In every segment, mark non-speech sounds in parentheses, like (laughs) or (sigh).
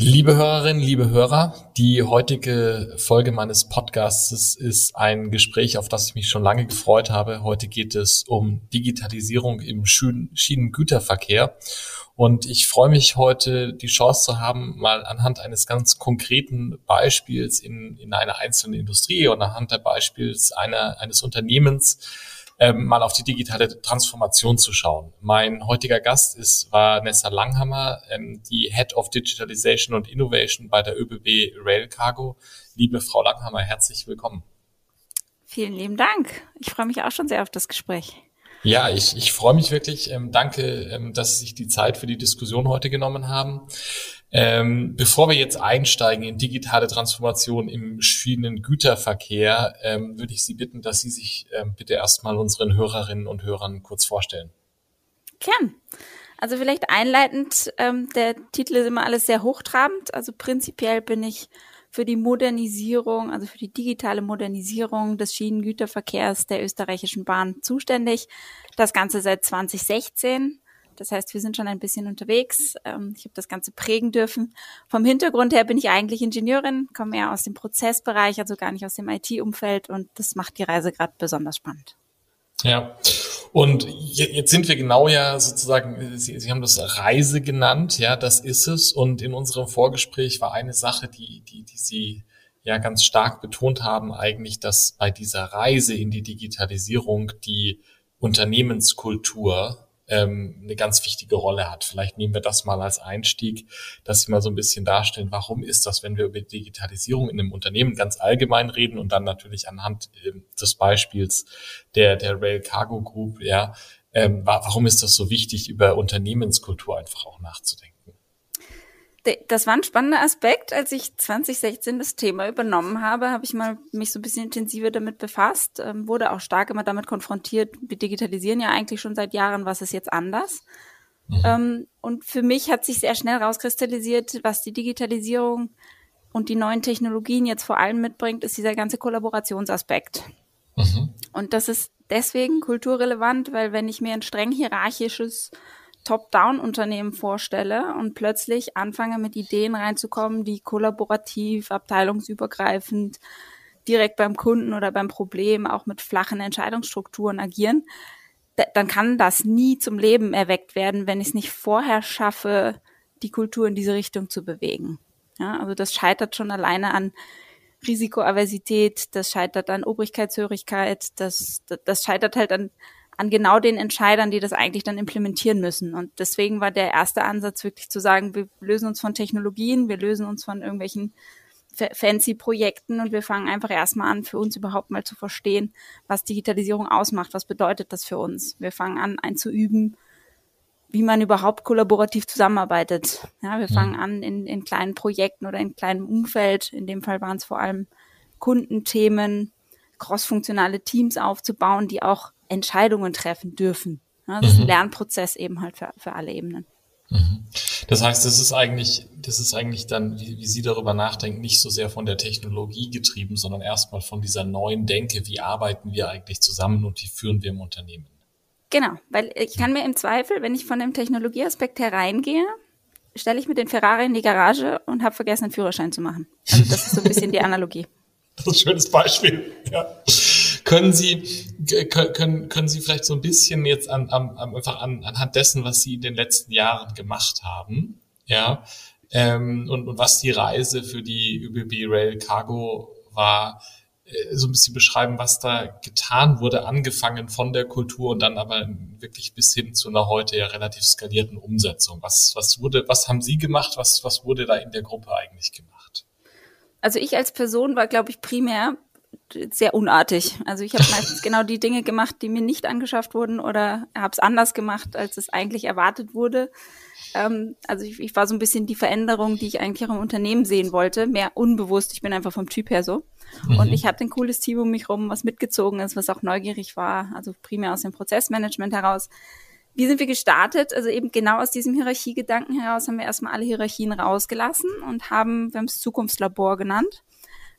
Liebe Hörerinnen, liebe Hörer, die heutige Folge meines Podcasts ist ein Gespräch, auf das ich mich schon lange gefreut habe. Heute geht es um Digitalisierung im Schienengüterverkehr. Und ich freue mich heute, die Chance zu haben, mal anhand eines ganz konkreten Beispiels in, in einer einzelnen Industrie und anhand der Beispiels einer, eines Unternehmens ähm, mal auf die digitale Transformation zu schauen. Mein heutiger Gast ist Vanessa Langhammer, ähm, die Head of Digitalization und Innovation bei der ÖBB Rail Cargo. Liebe Frau Langhammer, herzlich willkommen. Vielen lieben Dank. Ich freue mich auch schon sehr auf das Gespräch. Ja, ich, ich freue mich wirklich. Ähm, danke, ähm, dass Sie sich die Zeit für die Diskussion heute genommen haben. Ähm, bevor wir jetzt einsteigen in digitale Transformation im Schienengüterverkehr, ähm, würde ich Sie bitten, dass Sie sich ähm, bitte erstmal unseren Hörerinnen und Hörern kurz vorstellen. Gern. Also vielleicht einleitend, ähm, der Titel ist immer alles sehr hochtrabend. Also prinzipiell bin ich für die Modernisierung, also für die digitale Modernisierung des Schienengüterverkehrs der österreichischen Bahn zuständig. Das Ganze seit 2016. Das heißt, wir sind schon ein bisschen unterwegs. Ähm, ich habe das Ganze prägen dürfen. Vom Hintergrund her bin ich eigentlich Ingenieurin, komme eher aus dem Prozessbereich, also gar nicht aus dem IT-Umfeld und das macht die Reise gerade besonders spannend. Ja, und jetzt sind wir genau ja sozusagen, Sie, Sie haben das Reise genannt, ja, das ist es. Und in unserem Vorgespräch war eine Sache, die, die, die Sie ja ganz stark betont haben, eigentlich, dass bei dieser Reise in die Digitalisierung die Unternehmenskultur ähm, eine ganz wichtige Rolle hat. Vielleicht nehmen wir das mal als Einstieg, dass Sie mal so ein bisschen darstellen, warum ist das, wenn wir über Digitalisierung in einem Unternehmen ganz allgemein reden und dann natürlich anhand äh, des Beispiels der, der Rail Cargo Group, ja, ähm, warum ist das so wichtig, über Unternehmenskultur einfach auch nachzudenken? Das war ein spannender Aspekt. Als ich 2016 das Thema übernommen habe, habe ich mal mich so ein bisschen intensiver damit befasst, ähm, wurde auch stark immer damit konfrontiert. Wir digitalisieren ja eigentlich schon seit Jahren, was ist jetzt anders? Mhm. Ähm, und für mich hat sich sehr schnell rauskristallisiert, was die Digitalisierung und die neuen Technologien jetzt vor allem mitbringt, ist dieser ganze Kollaborationsaspekt. Mhm. Und das ist deswegen kulturrelevant, weil wenn ich mir ein streng hierarchisches Top-Down-Unternehmen vorstelle und plötzlich anfange mit Ideen reinzukommen, die kollaborativ, abteilungsübergreifend, direkt beim Kunden oder beim Problem auch mit flachen Entscheidungsstrukturen agieren, dann kann das nie zum Leben erweckt werden, wenn ich es nicht vorher schaffe, die Kultur in diese Richtung zu bewegen. Ja, also das scheitert schon alleine an Risikoaversität, das scheitert an Obrigkeitshörigkeit, das, das scheitert halt an an genau den Entscheidern, die das eigentlich dann implementieren müssen. Und deswegen war der erste Ansatz wirklich zu sagen, wir lösen uns von Technologien, wir lösen uns von irgendwelchen fancy Projekten und wir fangen einfach erstmal an, für uns überhaupt mal zu verstehen, was Digitalisierung ausmacht, was bedeutet das für uns. Wir fangen an, einzuüben, wie man überhaupt kollaborativ zusammenarbeitet. Ja, wir fangen an in, in kleinen Projekten oder in kleinem Umfeld. In dem Fall waren es vor allem Kundenthemen, crossfunktionale Teams aufzubauen, die auch Entscheidungen treffen dürfen. Ja, das mhm. ist ein mhm. Lernprozess eben halt für, für alle Ebenen. Mhm. Das heißt, das ist eigentlich, das ist eigentlich dann, wie, wie Sie darüber nachdenken, nicht so sehr von der Technologie getrieben, sondern erstmal von dieser neuen Denke, wie arbeiten wir eigentlich zusammen und wie führen wir im Unternehmen. Genau, weil ich kann mir im Zweifel, wenn ich von dem Technologieaspekt hereingehe, stelle ich mir den Ferrari in die Garage und habe vergessen, einen Führerschein zu machen. Also das ist so ein bisschen die (laughs) Analogie. Das ist ein schönes Beispiel. Ja. Können Sie, können, können Sie vielleicht so ein bisschen jetzt an, an, einfach an, anhand dessen, was Sie in den letzten Jahren gemacht haben, ja, ähm, und, und was die Reise für die ÖBB Rail Cargo war, äh, so ein bisschen beschreiben, was da getan wurde, angefangen von der Kultur und dann aber wirklich bis hin zu einer heute ja relativ skalierten Umsetzung. Was, was wurde, was haben Sie gemacht? Was, was wurde da in der Gruppe eigentlich gemacht? Also ich als Person war, glaube ich, primär sehr unartig. Also ich habe meistens genau die Dinge gemacht, die mir nicht angeschafft wurden oder habe es anders gemacht, als es eigentlich erwartet wurde. Ähm, also ich, ich war so ein bisschen die Veränderung, die ich eigentlich auch im Unternehmen sehen wollte, mehr unbewusst. Ich bin einfach vom Typ her so. Mhm. Und ich hatte ein cooles Team um mich rum, was mitgezogen ist, was auch neugierig war, also primär aus dem Prozessmanagement heraus. Wie sind wir gestartet? Also eben genau aus diesem Hierarchiegedanken heraus haben wir erstmal alle Hierarchien rausgelassen und haben, wir haben es Zukunftslabor genannt,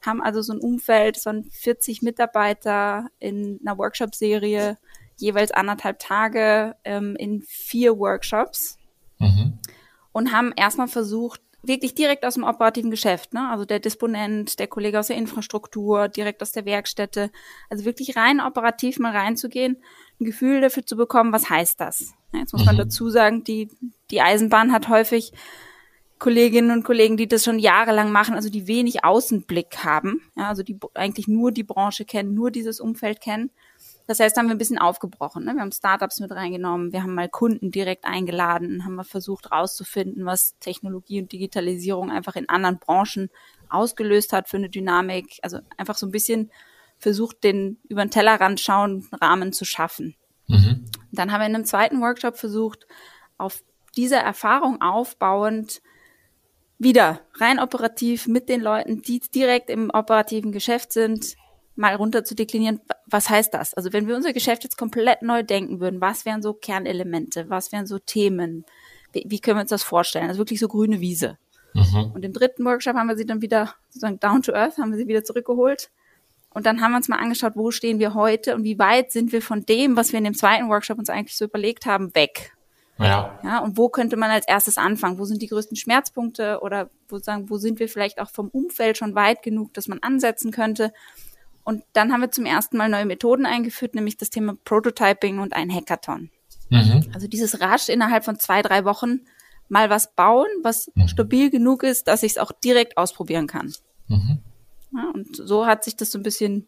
haben also so ein Umfeld, so ein 40 Mitarbeiter in einer Workshop-Serie, jeweils anderthalb Tage ähm, in vier Workshops mhm. und haben erstmal versucht, wirklich direkt aus dem operativen Geschäft, ne? Also der Disponent, der Kollege aus der Infrastruktur, direkt aus der Werkstätte, also wirklich rein operativ mal reinzugehen, ein Gefühl dafür zu bekommen, was heißt das? Jetzt muss man mhm. dazu sagen, die, die Eisenbahn hat häufig Kolleginnen und Kollegen, die das schon jahrelang machen, also die wenig Außenblick haben, ja, also die eigentlich nur die Branche kennen, nur dieses Umfeld kennen. Das heißt, haben wir ein bisschen aufgebrochen. Ne? Wir haben Startups mit reingenommen, wir haben mal Kunden direkt eingeladen, haben wir versucht rauszufinden, was Technologie und Digitalisierung einfach in anderen Branchen ausgelöst hat für eine Dynamik. Also einfach so ein bisschen versucht, den über den Tellerrand schauen Rahmen zu schaffen. Mhm. Dann haben wir in einem zweiten Workshop versucht, auf dieser Erfahrung aufbauend wieder rein operativ mit den Leuten, die direkt im operativen Geschäft sind, mal runter zu deklinieren, was heißt das? Also wenn wir unser Geschäft jetzt komplett neu denken würden, was wären so Kernelemente, was wären so Themen, wie, wie können wir uns das vorstellen? Also wirklich so grüne Wiese. Mhm. Und im dritten Workshop haben wir sie dann wieder sozusagen down to earth, haben wir sie wieder zurückgeholt. Und dann haben wir uns mal angeschaut, wo stehen wir heute und wie weit sind wir von dem, was wir in dem zweiten Workshop uns eigentlich so überlegt haben, weg. Ja. ja. Und wo könnte man als erstes anfangen? Wo sind die größten Schmerzpunkte oder wo sagen, wo sind wir vielleicht auch vom Umfeld schon weit genug, dass man ansetzen könnte? Und dann haben wir zum ersten Mal neue Methoden eingeführt, nämlich das Thema Prototyping und ein Hackathon. Mhm. Also dieses rasch innerhalb von zwei, drei Wochen mal was bauen, was mhm. stabil genug ist, dass ich es auch direkt ausprobieren kann. Mhm. Ja, und so hat sich das so ein bisschen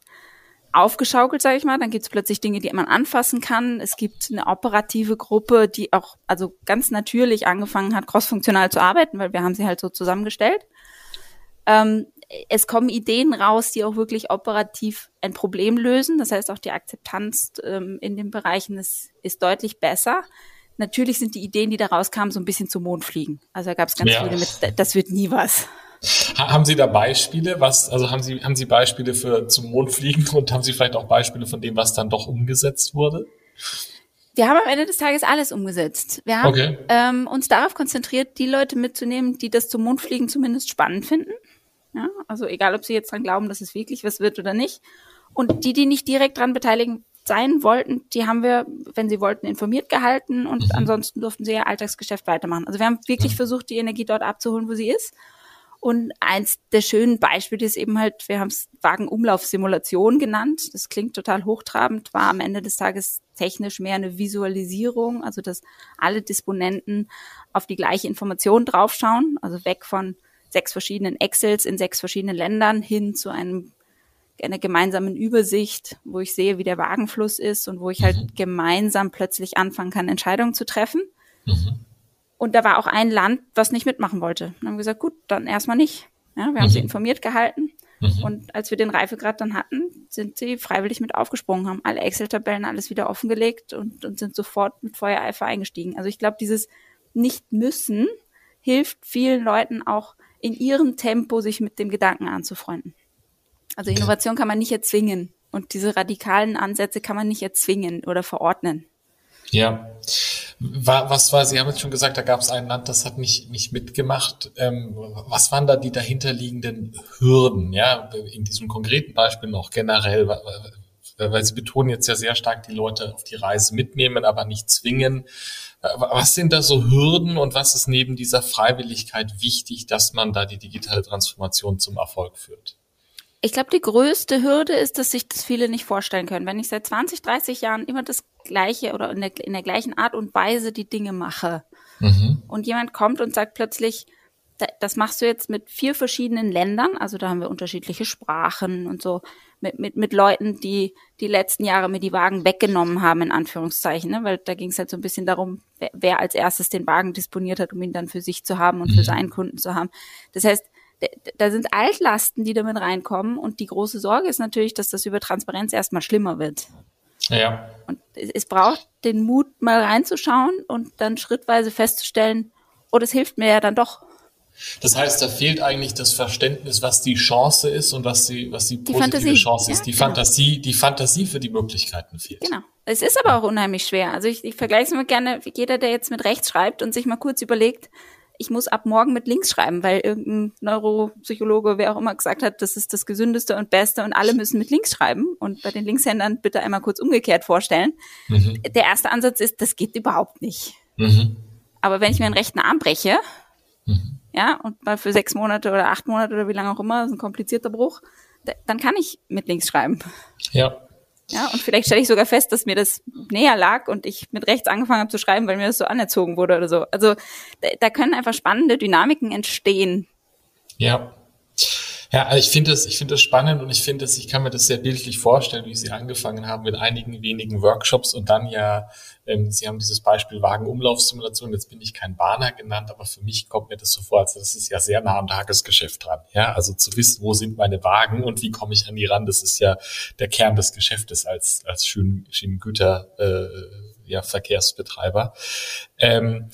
aufgeschaukelt, sage ich mal. Dann gibt es plötzlich Dinge, die man anfassen kann. Es gibt eine operative Gruppe, die auch also ganz natürlich angefangen hat, crossfunktional zu arbeiten, weil wir haben sie halt so zusammengestellt. Ähm, es kommen Ideen raus, die auch wirklich operativ ein Problem lösen. Das heißt, auch die Akzeptanz ähm, in den Bereichen ist, ist deutlich besser. Natürlich sind die Ideen, die da rauskamen, so ein bisschen zum Mond fliegen. Also da gab es ganz ja. viele mit, das wird nie was. Haben Sie da Beispiele? Was, also haben Sie, haben Sie Beispiele für zum Mond fliegen und haben Sie vielleicht auch Beispiele von dem, was dann doch umgesetzt wurde? Wir haben am Ende des Tages alles umgesetzt. Wir haben okay. ähm, uns darauf konzentriert, die Leute mitzunehmen, die das zum Mondfliegen zumindest spannend finden. Ja, also egal, ob sie jetzt dran glauben, dass es wirklich was wird oder nicht. Und die, die nicht direkt dran beteiligen sein wollten, die haben wir, wenn sie wollten, informiert gehalten und mhm. ansonsten durften sie ihr Alltagsgeschäft weitermachen. Also wir haben wirklich mhm. versucht, die Energie dort abzuholen, wo sie ist. Und eins der schönen Beispiele ist eben halt, wir haben es Wagenumlaufsimulation genannt. Das klingt total hochtrabend, war am Ende des Tages technisch mehr eine Visualisierung, also dass alle Disponenten auf die gleiche Information draufschauen, also weg von sechs verschiedenen Excels in sechs verschiedenen Ländern hin zu einem einer gemeinsamen Übersicht, wo ich sehe, wie der Wagenfluss ist und wo ich halt mhm. gemeinsam plötzlich anfangen kann, Entscheidungen zu treffen. Mhm. Und da war auch ein Land, was nicht mitmachen wollte. Dann haben wir gesagt, gut, dann erstmal nicht. Ja, wir haben mhm. sie informiert gehalten. Mhm. Und als wir den Reifegrad dann hatten, sind sie freiwillig mit aufgesprungen, haben alle Excel-Tabellen alles wieder offengelegt und, und sind sofort mit Feuereifer eingestiegen. Also ich glaube, dieses Nicht-Müssen hilft vielen Leuten auch in ihrem Tempo sich mit dem Gedanken anzufreunden. Also Innovation kann man nicht erzwingen und diese radikalen Ansätze kann man nicht erzwingen oder verordnen. Ja. Was war, Sie haben jetzt schon gesagt, da gab es ein Land, das hat nicht, nicht mitgemacht. Ähm, was waren da die dahinterliegenden Hürden, ja, in diesem konkreten Beispiel noch generell, weil Sie betonen jetzt ja sehr stark, die Leute auf die Reise mitnehmen, aber nicht zwingen. Was sind da so Hürden und was ist neben dieser Freiwilligkeit wichtig, dass man da die digitale Transformation zum Erfolg führt? Ich glaube, die größte Hürde ist, dass sich das viele nicht vorstellen können. Wenn ich seit 20, 30 Jahren immer das gleiche oder in der, in der gleichen Art und Weise die Dinge mache mhm. und jemand kommt und sagt plötzlich, das machst du jetzt mit vier verschiedenen Ländern, also da haben wir unterschiedliche Sprachen und so, mit, mit, mit Leuten, die die letzten Jahre mir die Wagen weggenommen haben, in Anführungszeichen, ne? weil da ging es halt so ein bisschen darum, wer, wer, als erstes den Wagen disponiert hat, um ihn dann für sich zu haben und für mhm. seinen Kunden zu haben. Das heißt, da sind Altlasten, die damit reinkommen. Und die große Sorge ist natürlich, dass das über Transparenz erstmal schlimmer wird. Ja. Und es braucht den Mut, mal reinzuschauen und dann schrittweise festzustellen, oh, das hilft mir ja dann doch. Das heißt, da fehlt eigentlich das Verständnis, was die Chance ist und was die, was die, die positive Fantasie. Chance ist. Ja, die genau. Fantasie, die Fantasie für die Möglichkeiten fehlt. Genau. Es ist aber auch unheimlich schwer. Also ich, ich vergleiche es immer gerne, jeder, der jetzt mit rechts schreibt und sich mal kurz überlegt, ich muss ab morgen mit links schreiben, weil irgendein Neuropsychologe, wer auch immer gesagt hat, das ist das gesündeste und beste und alle müssen mit links schreiben und bei den Linkshändern bitte einmal kurz umgekehrt vorstellen. Mhm. Der erste Ansatz ist, das geht überhaupt nicht. Mhm. Aber wenn ich mir einen rechten Arm breche, mhm. ja, und mal für sechs Monate oder acht Monate oder wie lange auch immer, das ist ein komplizierter Bruch, dann kann ich mit links schreiben. Ja. Ja, und vielleicht stelle ich sogar fest, dass mir das näher lag und ich mit rechts angefangen habe zu schreiben, weil mir das so anerzogen wurde oder so. Also da, da können einfach spannende Dynamiken entstehen. Ja. Ja, also ich finde das, ich finde das spannend und ich finde das, ich kann mir das sehr bildlich vorstellen, wie Sie angefangen haben mit einigen wenigen Workshops und dann ja, ähm, Sie haben dieses Beispiel Wagenumlaufssimulation, jetzt bin ich kein Bahner genannt, aber für mich kommt mir das so vor, als das ist ja sehr nah am Tagesgeschäft dran. Ja, also zu wissen, wo sind meine Wagen und wie komme ich an die ran, das ist ja der Kern des Geschäftes als, als Schienengüter, äh, ja, Verkehrsbetreiber. Ähm,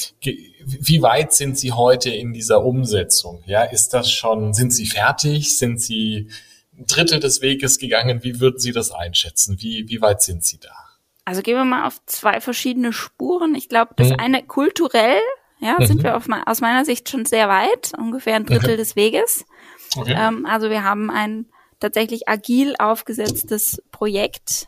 wie weit sind Sie heute in dieser Umsetzung? Ja, ist das schon, sind Sie fertig? Sind Sie ein Drittel des Weges gegangen? Wie würden Sie das einschätzen? Wie, wie weit sind Sie da? Also gehen wir mal auf zwei verschiedene Spuren. Ich glaube, das mhm. eine kulturell, ja, mhm. sind wir auf, aus meiner Sicht schon sehr weit, ungefähr ein Drittel okay. des Weges. Okay. Ähm, also wir haben ein tatsächlich agil aufgesetztes Projekt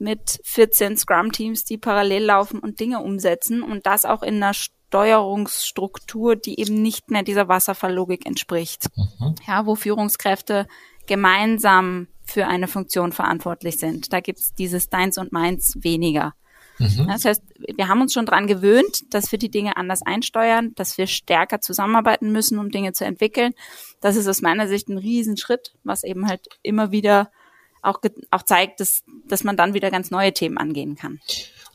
mit 14 Scrum-Teams, die parallel laufen und Dinge umsetzen und das auch in einer Steuerungsstruktur, die eben nicht mehr dieser Wasserfalllogik entspricht. Mhm. Ja, wo Führungskräfte gemeinsam für eine Funktion verantwortlich sind. Da gibt's dieses Deins und Meins weniger. Mhm. Das heißt, wir haben uns schon dran gewöhnt, dass wir die Dinge anders einsteuern, dass wir stärker zusammenarbeiten müssen, um Dinge zu entwickeln. Das ist aus meiner Sicht ein Riesenschritt, was eben halt immer wieder auch, auch zeigt, dass, dass man dann wieder ganz neue Themen angehen kann.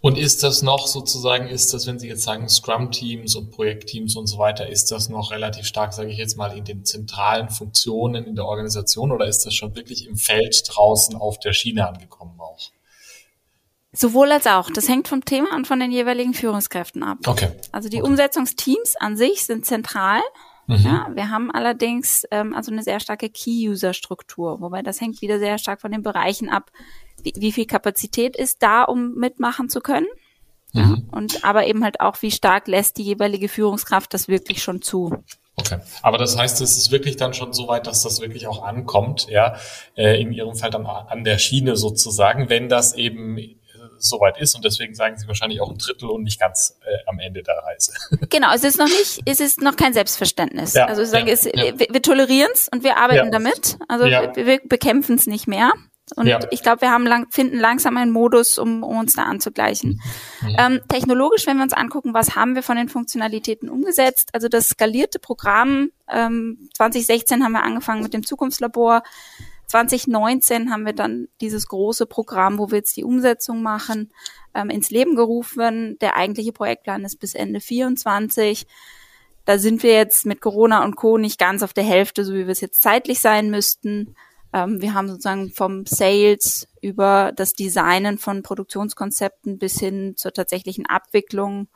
Und ist das noch sozusagen, ist das, wenn Sie jetzt sagen Scrum-Teams und Projektteams und so weiter, ist das noch relativ stark, sage ich jetzt mal, in den zentralen Funktionen in der Organisation oder ist das schon wirklich im Feld draußen auf der Schiene angekommen auch? Sowohl als auch. Das hängt vom Thema und von den jeweiligen Führungskräften ab. Okay. Also die okay. Umsetzungsteams an sich sind zentral. Mhm. Ja, wir haben allerdings ähm, also eine sehr starke Key-User-Struktur, wobei das hängt wieder sehr stark von den Bereichen ab, wie, wie viel Kapazität ist da, um mitmachen zu können. Mhm. Ja, und aber eben halt auch, wie stark lässt die jeweilige Führungskraft das wirklich schon zu. Okay, aber das heißt, es ist wirklich dann schon so weit, dass das wirklich auch ankommt, ja, äh, in Ihrem Fall dann an der Schiene sozusagen, wenn das eben soweit ist. Und deswegen sagen Sie wahrscheinlich auch ein Drittel und nicht ganz äh, am Ende der Reise. (laughs) Genau, es ist noch nicht, es ist noch kein Selbstverständnis. Ja, also ich sage, ja, es, ja. wir, wir tolerieren es und wir arbeiten damit. Also wir, wir bekämpfen es nicht mehr. Und ja. ich glaube, wir haben lang, finden langsam einen Modus, um, um uns da anzugleichen. Mhm. Ähm, technologisch, wenn wir uns angucken, was haben wir von den Funktionalitäten umgesetzt? Also das skalierte Programm, ähm, 2016 haben wir angefangen mit dem Zukunftslabor. 2019 haben wir dann dieses große Programm, wo wir jetzt die Umsetzung machen, ähm, ins Leben gerufen. Der eigentliche Projektplan ist bis Ende 24. Da sind wir jetzt mit Corona und Co. nicht ganz auf der Hälfte, so wie wir es jetzt zeitlich sein müssten. Ähm, wir haben sozusagen vom Sales über das Designen von Produktionskonzepten bis hin zur tatsächlichen Abwicklung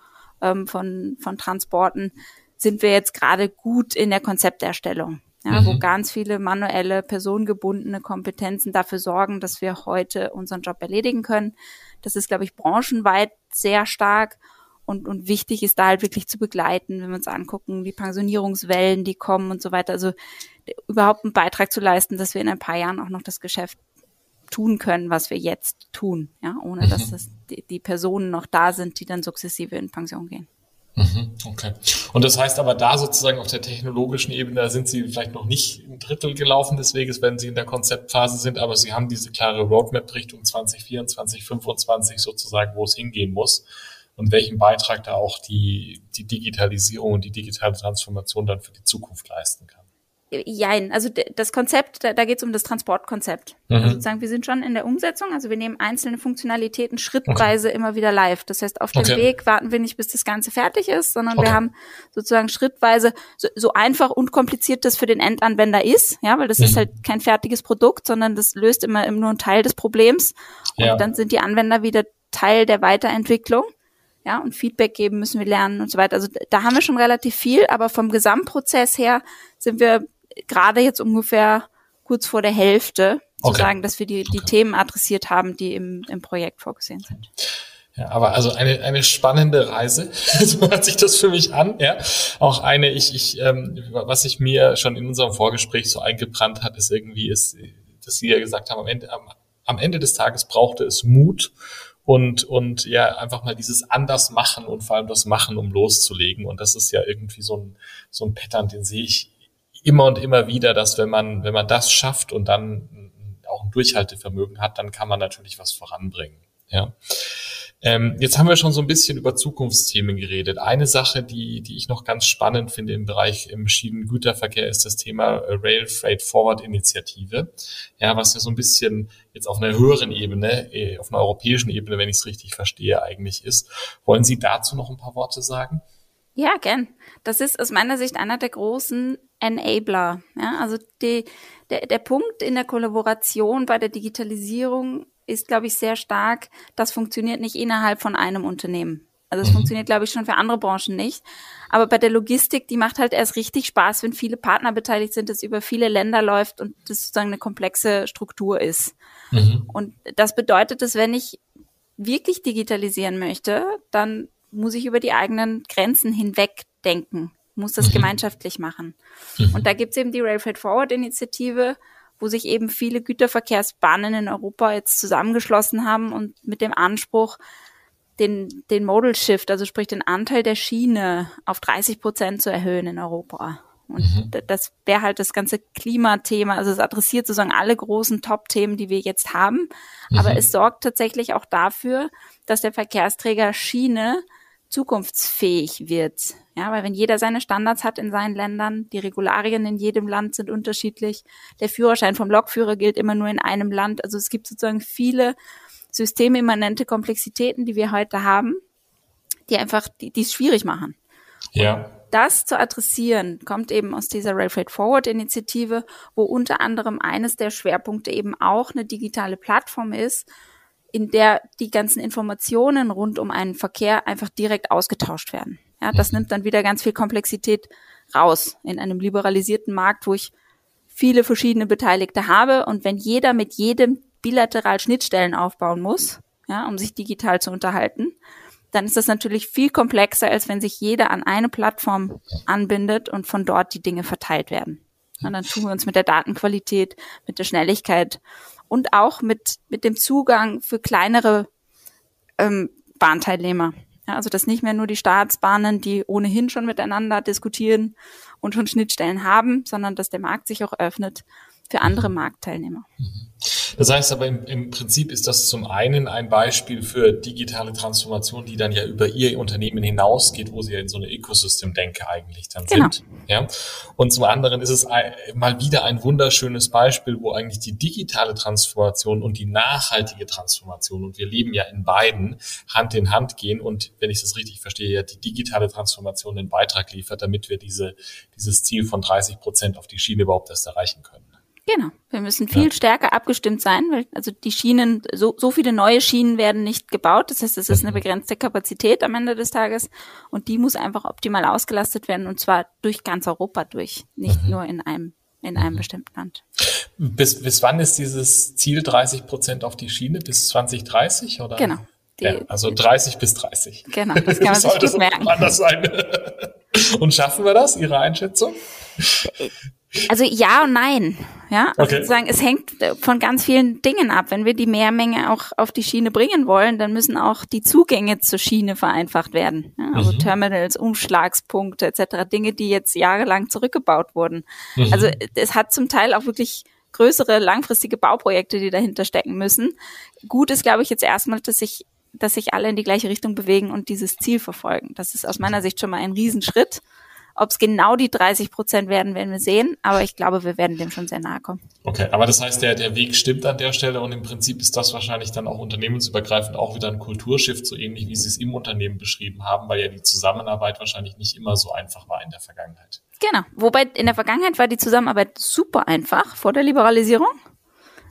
ähm, von, von Transporten sind wir jetzt gerade gut in der Konzepterstellung ja, mhm. wo ganz viele manuelle, personengebundene Kompetenzen dafür sorgen, dass wir heute unseren Job erledigen können. Das ist, glaube ich, branchenweit sehr stark und, und wichtig ist da halt wirklich zu begleiten, wenn wir uns angucken, die Pensionierungswellen, die kommen und so weiter. Also überhaupt einen Beitrag zu leisten, dass wir in ein paar Jahren auch noch das Geschäft tun können, was wir jetzt tun, ja, ohne mhm. dass das die, die Personen noch da sind, die dann sukzessive in Pension gehen. Mhm, okay. Und das heißt aber da sozusagen auf der technologischen Ebene, da sind Sie vielleicht noch nicht ein Drittel gelaufen des Weges, wenn Sie in der Konzeptphase sind, aber Sie haben diese klare Roadmap Richtung 2024, 2025 sozusagen, wo es hingehen muss und welchen Beitrag da auch die, die Digitalisierung und die digitale Transformation dann für die Zukunft leisten kann. Jein, also das Konzept, da, da geht es um das Transportkonzept. Mhm. Also sozusagen, wir sind schon in der Umsetzung, also wir nehmen einzelne Funktionalitäten schrittweise okay. immer wieder live. Das heißt, auf dem okay. Weg warten wir nicht, bis das Ganze fertig ist, sondern okay. wir haben sozusagen schrittweise so, so, einfach und kompliziert das für den Endanwender ist, ja, weil das mhm. ist halt kein fertiges Produkt, sondern das löst immer nur einen Teil des Problems. Und ja. dann sind die Anwender wieder Teil der Weiterentwicklung. Ja, und Feedback geben müssen wir lernen und so weiter. Also da haben wir schon relativ viel, aber vom Gesamtprozess her sind wir gerade jetzt ungefähr kurz vor der Hälfte okay. zu sagen, dass wir die, die okay. Themen adressiert haben, die im, im Projekt vorgesehen sind. Ja, aber also eine, eine spannende Reise, (laughs) so hört sich das für mich an. Ja, auch eine, ich, ich, ähm, was sich mir schon in unserem Vorgespräch so eingebrannt hat, ist irgendwie, ist, dass Sie ja gesagt haben, am Ende, am, am Ende des Tages brauchte es Mut und und ja einfach mal dieses anders machen und vor allem das machen, um loszulegen. Und das ist ja irgendwie so ein so ein Pattern, den sehe ich immer und immer wieder, dass wenn man, wenn man das schafft und dann auch ein Durchhaltevermögen hat, dann kann man natürlich was voranbringen. Ja. Ähm, jetzt haben wir schon so ein bisschen über Zukunftsthemen geredet. Eine Sache, die, die ich noch ganz spannend finde im Bereich im Schienengüterverkehr, ist das Thema Rail Freight Forward Initiative. Ja, was ja so ein bisschen jetzt auf einer höheren Ebene, äh, auf einer europäischen Ebene, wenn ich es richtig verstehe, eigentlich ist. Wollen Sie dazu noch ein paar Worte sagen? Ja, gern. Das ist aus meiner Sicht einer der großen Enabler. Ja, also die, der, der Punkt in der Kollaboration bei der Digitalisierung ist, glaube ich, sehr stark. Das funktioniert nicht innerhalb von einem Unternehmen. Also es mhm. funktioniert, glaube ich, schon für andere Branchen nicht. Aber bei der Logistik, die macht halt erst richtig Spaß, wenn viele Partner beteiligt sind, das über viele Länder läuft und das sozusagen eine komplexe Struktur ist. Mhm. Und das bedeutet, dass wenn ich wirklich digitalisieren möchte, dann muss ich über die eigenen Grenzen hinweg denken muss das mhm. gemeinschaftlich machen. Mhm. Und da gibt's eben die Rail Freight Forward Initiative, wo sich eben viele Güterverkehrsbahnen in Europa jetzt zusammengeschlossen haben und mit dem Anspruch, den, den Modal Shift, also sprich den Anteil der Schiene auf 30 Prozent zu erhöhen in Europa. Und mhm. das wäre halt das ganze Klimathema. Also es adressiert sozusagen alle großen Top-Themen, die wir jetzt haben. Mhm. Aber es sorgt tatsächlich auch dafür, dass der Verkehrsträger Schiene zukunftsfähig wird. Ja, weil wenn jeder seine Standards hat in seinen Ländern, die Regularien in jedem Land sind unterschiedlich, der Führerschein vom Lokführer gilt immer nur in einem Land. Also es gibt sozusagen viele systemimmanente Komplexitäten, die wir heute haben, die einfach, die, die es schwierig machen. Ja. das zu adressieren, kommt eben aus dieser Rail Freight Forward Initiative, wo unter anderem eines der Schwerpunkte eben auch eine digitale Plattform ist, in der die ganzen Informationen rund um einen Verkehr einfach direkt ausgetauscht werden. Ja, das nimmt dann wieder ganz viel Komplexität raus in einem liberalisierten Markt, wo ich viele verschiedene Beteiligte habe und wenn jeder mit jedem bilateral Schnittstellen aufbauen muss, ja, um sich digital zu unterhalten, dann ist das natürlich viel komplexer, als wenn sich jeder an eine Plattform anbindet und von dort die Dinge verteilt werden. Und dann tun wir uns mit der Datenqualität, mit der Schnelligkeit und auch mit, mit dem Zugang für kleinere ähm, Bahnteilnehmer. Ja, also dass nicht mehr nur die Staatsbahnen, die ohnehin schon miteinander diskutieren und schon Schnittstellen haben, sondern dass der Markt sich auch öffnet für andere Marktteilnehmer. Das heißt aber im, im, Prinzip ist das zum einen ein Beispiel für digitale Transformation, die dann ja über ihr Unternehmen hinausgeht, wo sie ja in so eine Ecosystem-Denke eigentlich dann genau. sind. Ja? Und zum anderen ist es mal wieder ein wunderschönes Beispiel, wo eigentlich die digitale Transformation und die nachhaltige Transformation, und wir leben ja in beiden, Hand in Hand gehen und, wenn ich das richtig verstehe, ja die digitale Transformation den Beitrag liefert, damit wir diese, dieses Ziel von 30 Prozent auf die Schiene überhaupt erst erreichen können. Genau. Wir müssen viel ja. stärker abgestimmt sein, weil also die Schienen, so, so viele neue Schienen werden nicht gebaut. Das heißt, es ist eine mhm. begrenzte Kapazität am Ende des Tages und die muss einfach optimal ausgelastet werden und zwar durch ganz Europa durch, nicht mhm. nur in einem in einem mhm. bestimmten Land. Bis, bis wann ist dieses Ziel 30 Prozent auf die Schiene? Bis 2030 oder? Genau. Die, ja, also 30 bis 30. Genau, (laughs) das kann man sich gut merken. Anders sein. (laughs) Und schaffen wir das, Ihre Einschätzung? Äh, also ja und nein. Ja, also okay. sozusagen, es hängt von ganz vielen Dingen ab. Wenn wir die Mehrmenge auch auf die Schiene bringen wollen, dann müssen auch die Zugänge zur Schiene vereinfacht werden. Ja, also mhm. Terminals, Umschlagspunkte etc. Dinge, die jetzt jahrelang zurückgebaut wurden. Mhm. Also es hat zum Teil auch wirklich größere langfristige Bauprojekte, die dahinter stecken müssen. Gut ist, glaube ich, jetzt erstmal, dass sich dass sich alle in die gleiche Richtung bewegen und dieses Ziel verfolgen. Das ist aus meiner Sicht schon mal ein Riesenschritt Ob es genau die 30 Prozent werden, werden wir sehen, aber ich glaube, wir werden dem schon sehr nahe kommen. Okay, aber das heißt, der, der Weg stimmt an der Stelle und im Prinzip ist das wahrscheinlich dann auch unternehmensübergreifend auch wieder ein Kulturschiff, so ähnlich wie Sie es im Unternehmen beschrieben haben, weil ja die Zusammenarbeit wahrscheinlich nicht immer so einfach war in der Vergangenheit. Genau, wobei in der Vergangenheit war die Zusammenarbeit super einfach vor der Liberalisierung.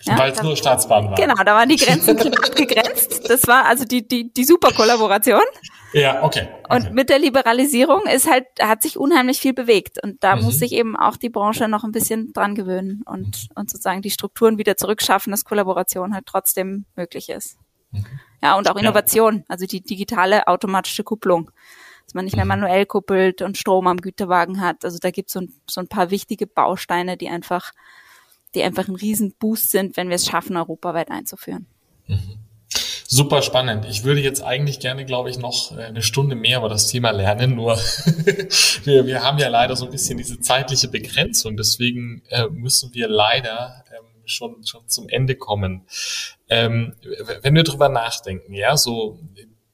Ja, Weil es nur Staatsbahn war. Genau, da waren die Grenzen (laughs) abgegrenzt. Das war also die, die, die super Kollaboration. Ja, okay. okay. Und mit der Liberalisierung ist halt, hat sich unheimlich viel bewegt. Und da mhm. muss sich eben auch die Branche noch ein bisschen dran gewöhnen und, mhm. und sozusagen die Strukturen wieder zurückschaffen, dass Kollaboration halt trotzdem möglich ist. Mhm. Ja, und auch Innovation, ja. also die digitale automatische Kupplung. Dass man nicht mehr mhm. manuell kuppelt und Strom am Güterwagen hat. Also da gibt es so ein, so ein paar wichtige Bausteine, die einfach die einfach ein Riesenboost sind, wenn wir es schaffen, europaweit einzuführen. Mhm. Super spannend. Ich würde jetzt eigentlich gerne, glaube ich, noch äh, eine Stunde mehr über das Thema lernen. Nur (laughs) wir, wir haben ja leider so ein bisschen diese zeitliche Begrenzung. Deswegen äh, müssen wir leider ähm, schon, schon zum Ende kommen. Ähm, wenn wir drüber nachdenken, ja, so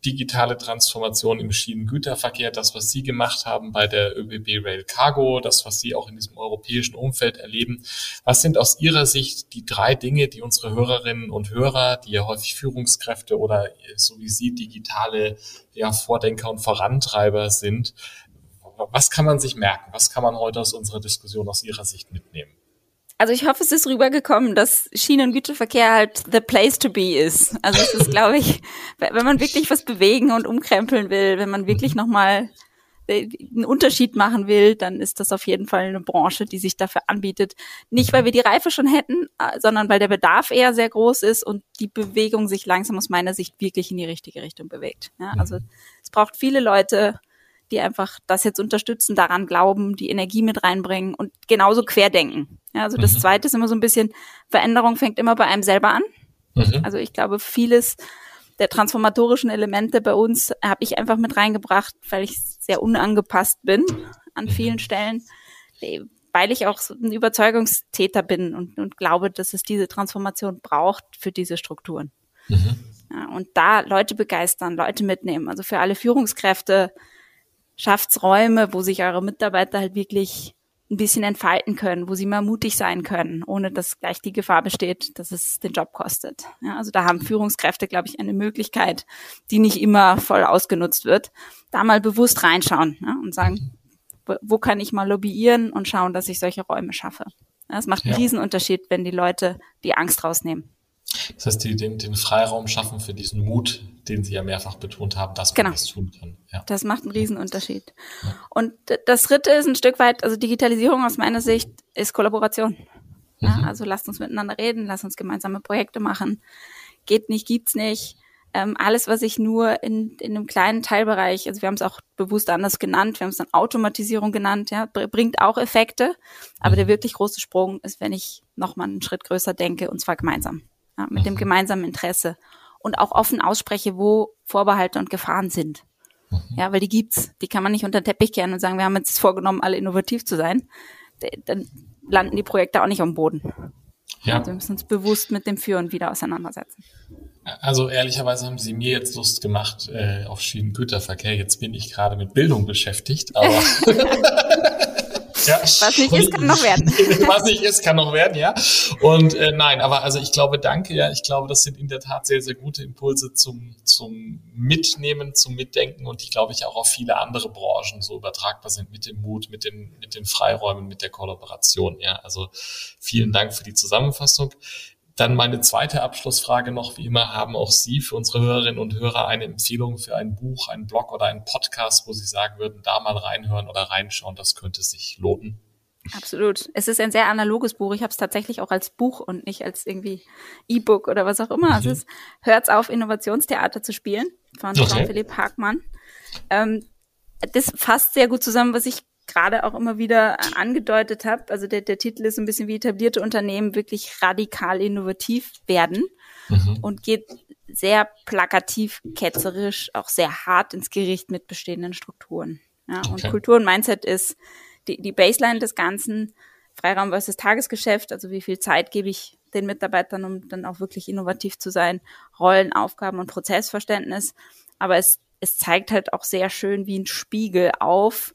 digitale Transformation im Schienengüterverkehr, das, was Sie gemacht haben bei der ÖBB Rail Cargo, das, was Sie auch in diesem europäischen Umfeld erleben. Was sind aus Ihrer Sicht die drei Dinge, die unsere Hörerinnen und Hörer, die ja häufig Führungskräfte oder so wie Sie digitale ja, Vordenker und Vorantreiber sind, was kann man sich merken? Was kann man heute aus unserer Diskussion aus Ihrer Sicht mitnehmen? Also ich hoffe, es ist rübergekommen, dass Schienengüterverkehr halt the place to be ist. Also es ist, glaube ich, wenn man wirklich was bewegen und umkrempeln will, wenn man wirklich nochmal einen Unterschied machen will, dann ist das auf jeden Fall eine Branche, die sich dafür anbietet. Nicht, weil wir die Reife schon hätten, äh, sondern weil der Bedarf eher sehr groß ist und die Bewegung sich langsam aus meiner Sicht wirklich in die richtige Richtung bewegt. Ja, also es braucht viele Leute, die einfach das jetzt unterstützen, daran glauben, die Energie mit reinbringen und genauso querdenken. Ja, also das mhm. zweite ist immer so ein bisschen, Veränderung fängt immer bei einem selber an. Mhm. Also ich glaube, vieles der transformatorischen Elemente bei uns habe ich einfach mit reingebracht, weil ich sehr unangepasst bin an mhm. vielen Stellen, weil ich auch so ein Überzeugungstäter bin und, und glaube, dass es diese Transformation braucht für diese Strukturen. Mhm. Ja, und da Leute begeistern, Leute mitnehmen. Also für alle Führungskräfte schafft's Räume, wo sich eure Mitarbeiter halt wirklich ein bisschen entfalten können, wo sie mal mutig sein können, ohne dass gleich die Gefahr besteht, dass es den Job kostet. Ja, also da haben Führungskräfte, glaube ich, eine Möglichkeit, die nicht immer voll ausgenutzt wird, da mal bewusst reinschauen ja, und sagen, wo kann ich mal lobbyieren und schauen, dass ich solche Räume schaffe. Ja, das macht einen ja. Riesenunterschied, wenn die Leute die Angst rausnehmen. Das heißt, die den, den Freiraum schaffen für diesen Mut, den Sie ja mehrfach betont haben, dass man genau. das tun kann. Ja. Das macht einen Riesenunterschied. Ja. Und das dritte ist ein Stück weit, also Digitalisierung aus meiner Sicht ist Kollaboration. Ja, mhm. also lasst uns miteinander reden, lasst uns gemeinsame Projekte machen. Geht nicht, gibt's nicht. Ähm, alles, was ich nur in, in einem kleinen Teilbereich, also wir haben es auch bewusst anders genannt, wir haben es dann Automatisierung genannt, ja, bringt auch Effekte. Aber mhm. der wirklich große Sprung ist, wenn ich nochmal einen Schritt größer denke, und zwar gemeinsam ja, mit dem mhm. gemeinsamen Interesse und auch offen ausspreche, wo Vorbehalte und Gefahren sind. Mhm. Ja, weil die gibt's. Die kann man nicht unter den Teppich kehren und sagen, wir haben jetzt vorgenommen, alle innovativ zu sein. Dann landen die Projekte auch nicht am Boden. Ja. Also wir müssen uns bewusst mit dem Führen wieder auseinandersetzen. Also ehrlicherweise haben Sie mir jetzt Lust gemacht äh, auf Schienengüterverkehr. Jetzt bin ich gerade mit Bildung beschäftigt, aber (laughs) (laughs) Ja. Was nicht ist, kann noch werden. (laughs) Was nicht ist, kann noch werden, ja. Und äh, nein, aber also ich glaube, danke, ja. Ich glaube, das sind in der Tat sehr, sehr gute Impulse zum, zum Mitnehmen, zum Mitdenken und die, glaube ich, auch auf viele andere Branchen so übertragbar sind mit dem Mut, mit den, mit den Freiräumen, mit der Kollaboration, ja. Also vielen Dank für die Zusammenfassung. Dann meine zweite Abschlussfrage noch, wie immer, haben auch Sie für unsere Hörerinnen und Hörer eine Empfehlung für ein Buch, einen Blog oder einen Podcast, wo Sie sagen würden, da mal reinhören oder reinschauen, das könnte sich lohnen? Absolut. Es ist ein sehr analoges Buch. Ich habe es tatsächlich auch als Buch und nicht als irgendwie E-Book oder was auch immer. Mhm. Also es hört auf, Innovationstheater zu spielen von okay. Jean-Philippe Hagmann. Ähm, das fasst sehr gut zusammen, was ich gerade auch immer wieder angedeutet habe, also der, der Titel ist ein bisschen wie etablierte Unternehmen wirklich radikal innovativ werden mhm. und geht sehr plakativ, ketzerisch, auch sehr hart ins Gericht mit bestehenden Strukturen. Ja, okay. Und Kultur und Mindset ist die, die Baseline des Ganzen, Freiraum versus Tagesgeschäft, also wie viel Zeit gebe ich den Mitarbeitern, um dann auch wirklich innovativ zu sein, Rollen, Aufgaben und Prozessverständnis. Aber es, es zeigt halt auch sehr schön wie ein Spiegel auf,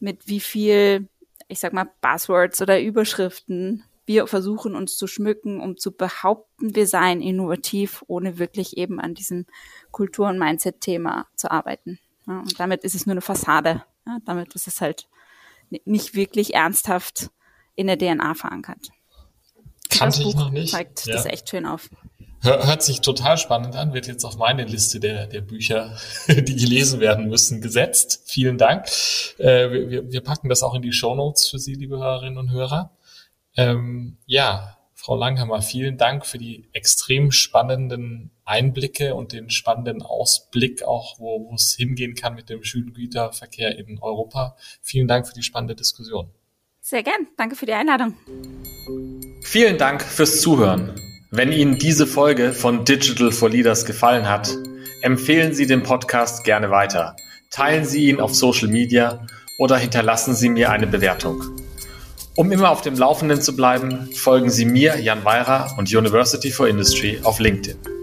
mit wie viel, ich sag mal, Buzzwords oder Überschriften wir versuchen uns zu schmücken, um zu behaupten, wir seien innovativ, ohne wirklich eben an diesem Kultur- und Mindset-Thema zu arbeiten. Ja, und damit ist es nur eine Fassade. Ja, damit ist es halt nicht wirklich ernsthaft in der DNA verankert. Kannte ich noch nicht. Zeigt ja. das echt schön auf. Hört sich total spannend an, wird jetzt auf meine Liste der, der Bücher, (laughs) die gelesen werden müssen, gesetzt. Vielen Dank. Äh, wir, wir packen das auch in die Show Notes für Sie, liebe Hörerinnen und Hörer. Ähm, ja, Frau Langhammer, vielen Dank für die extrem spannenden Einblicke und den spannenden Ausblick auch, wo, wo es hingehen kann mit dem Schülengüterverkehr in Europa. Vielen Dank für die spannende Diskussion. Sehr gern. Danke für die Einladung. Vielen Dank fürs Zuhören. Wenn Ihnen diese Folge von Digital for Leaders gefallen hat, empfehlen Sie den Podcast gerne weiter. Teilen Sie ihn auf Social Media oder hinterlassen Sie mir eine Bewertung. Um immer auf dem Laufenden zu bleiben, folgen Sie mir, Jan Weira und University for Industry auf LinkedIn.